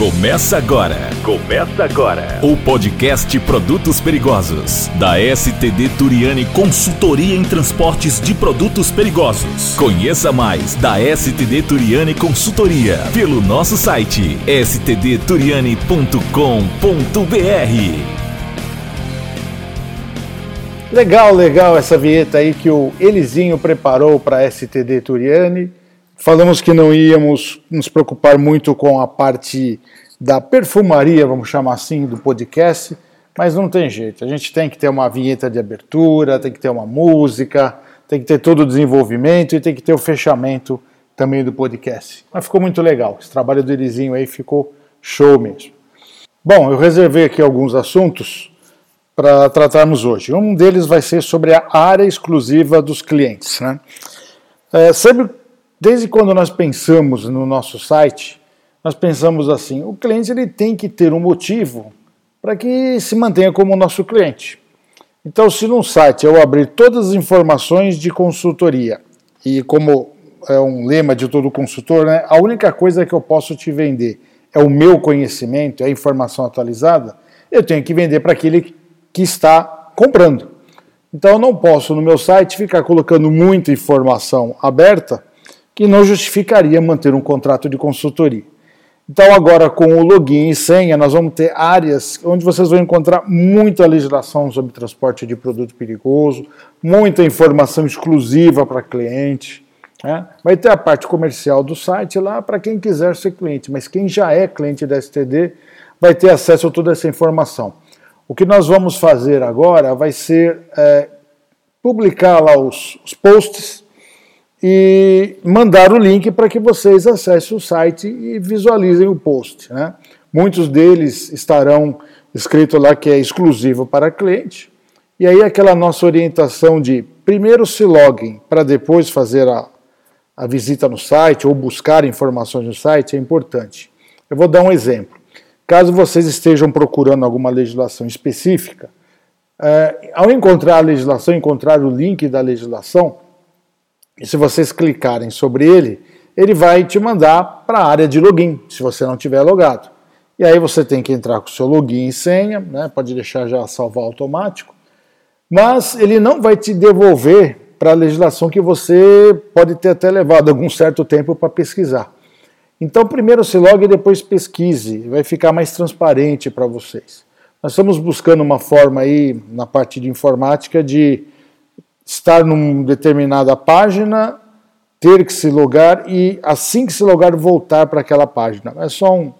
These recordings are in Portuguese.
Começa agora. Começa agora. O podcast Produtos Perigosos. Da STD Turiani Consultoria em Transportes de Produtos Perigosos. Conheça mais da STD Turiani Consultoria pelo nosso site stdturiani.com.br. Legal, legal essa vinheta aí que o Elizinho preparou para a STD Turiani. Falamos que não íamos nos preocupar muito com a parte da perfumaria, vamos chamar assim, do podcast, mas não tem jeito. A gente tem que ter uma vinheta de abertura, tem que ter uma música, tem que ter todo o desenvolvimento e tem que ter o fechamento também do podcast. Mas ficou muito legal. Esse trabalho do Elizinho aí ficou show mesmo. Bom, eu reservei aqui alguns assuntos para tratarmos hoje. Um deles vai ser sobre a área exclusiva dos clientes. Né? É, sempre Desde quando nós pensamos no nosso site, nós pensamos assim: o cliente ele tem que ter um motivo para que se mantenha como nosso cliente. Então, se no site eu abrir todas as informações de consultoria, e como é um lema de todo consultor, né, a única coisa que eu posso te vender é o meu conhecimento, é a informação atualizada, eu tenho que vender para aquele que está comprando. Então, eu não posso no meu site ficar colocando muita informação aberta que não justificaria manter um contrato de consultoria. Então, agora com o login e senha, nós vamos ter áreas onde vocês vão encontrar muita legislação sobre transporte de produto perigoso, muita informação exclusiva para cliente. Né? Vai ter a parte comercial do site lá para quem quiser ser cliente, mas quem já é cliente da STD vai ter acesso a toda essa informação. O que nós vamos fazer agora vai ser é, publicar lá os, os posts e mandar o link para que vocês acessem o site e visualizem o post. Né? Muitos deles estarão escrito lá que é exclusivo para cliente. E aí aquela nossa orientação de primeiro se login para depois fazer a, a visita no site ou buscar informações no site é importante. Eu vou dar um exemplo. Caso vocês estejam procurando alguma legislação específica, é, ao encontrar a legislação, encontrar o link da legislação, e se vocês clicarem sobre ele, ele vai te mandar para a área de login, se você não tiver logado. E aí você tem que entrar com o seu login e senha, né? pode deixar já salvar automático, mas ele não vai te devolver para a legislação que você pode ter até levado algum certo tempo para pesquisar. Então, primeiro se logue e depois pesquise, vai ficar mais transparente para vocês. Nós estamos buscando uma forma aí, na parte de informática, de estar numa determinada página, ter que se logar e assim que se logar voltar para aquela página. É só um,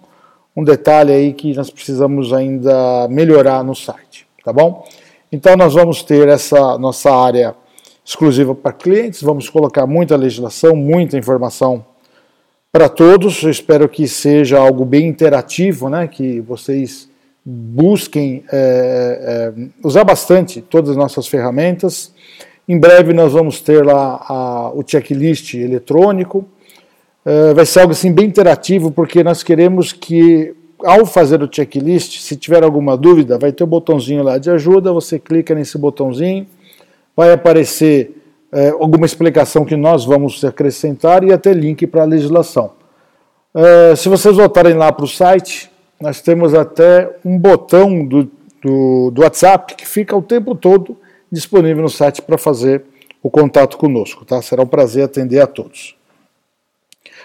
um detalhe aí que nós precisamos ainda melhorar no site, tá bom? Então nós vamos ter essa nossa área exclusiva para clientes, vamos colocar muita legislação, muita informação para todos. Eu espero que seja algo bem interativo, né? Que vocês busquem é, é, usar bastante todas as nossas ferramentas em breve nós vamos ter lá a, o checklist eletrônico. Uh, vai ser algo assim bem interativo, porque nós queremos que ao fazer o checklist, se tiver alguma dúvida, vai ter o um botãozinho lá de ajuda, você clica nesse botãozinho, vai aparecer uh, alguma explicação que nós vamos acrescentar e até link para a legislação. Uh, se vocês voltarem lá para o site, nós temos até um botão do, do, do WhatsApp que fica o tempo todo disponível no site para fazer o contato conosco, tá? Será um prazer atender a todos.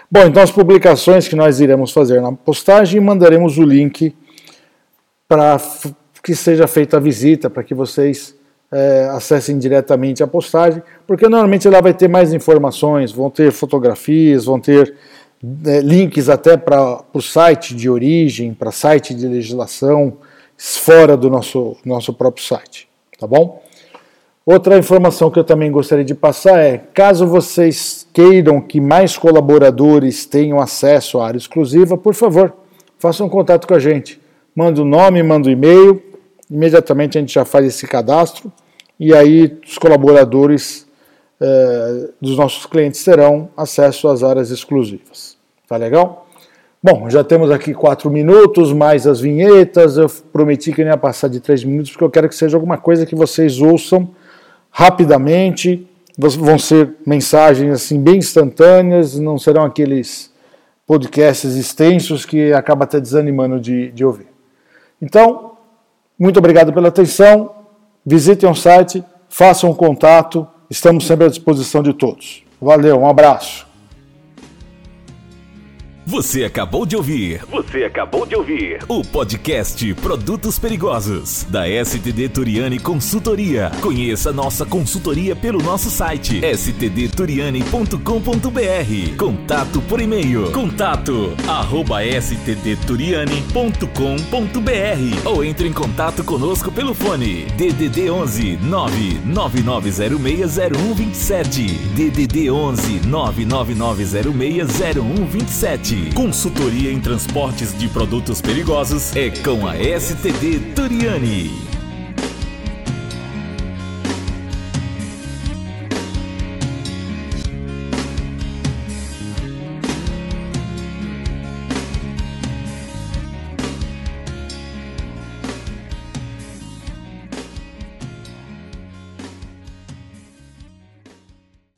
Bom, então as publicações que nós iremos fazer na postagem, mandaremos o link para que seja feita a visita, para que vocês é, acessem diretamente a postagem, porque normalmente lá vai ter mais informações, vão ter fotografias, vão ter é, links até para o site de origem, para site de legislação, fora do nosso, nosso próprio site, tá bom? Outra informação que eu também gostaria de passar é: caso vocês queiram que mais colaboradores tenham acesso à área exclusiva, por favor, façam contato com a gente. Manda o nome, manda o e-mail, imediatamente a gente já faz esse cadastro e aí os colaboradores eh, dos nossos clientes terão acesso às áreas exclusivas. Tá legal? Bom, já temos aqui quatro minutos, mais as vinhetas. Eu prometi que não ia passar de três minutos, porque eu quero que seja alguma coisa que vocês ouçam rapidamente, vão ser mensagens assim bem instantâneas, não serão aqueles podcasts extensos que acaba até desanimando de, de ouvir. Então, muito obrigado pela atenção. Visitem o site, façam contato, estamos sempre à disposição de todos. Valeu, um abraço. Você acabou de ouvir. Você acabou de ouvir o podcast Produtos Perigosos da STD Turiani Consultoria. Conheça nossa consultoria pelo nosso site stdturiani.com.br. Contato por e-mail. Contato arroba stdturiani.com.br ou entre em contato conosco pelo fone DDD 11 999060127 DDD 11 999060127 Consultoria em transportes de produtos perigosos é com a STD Turiani.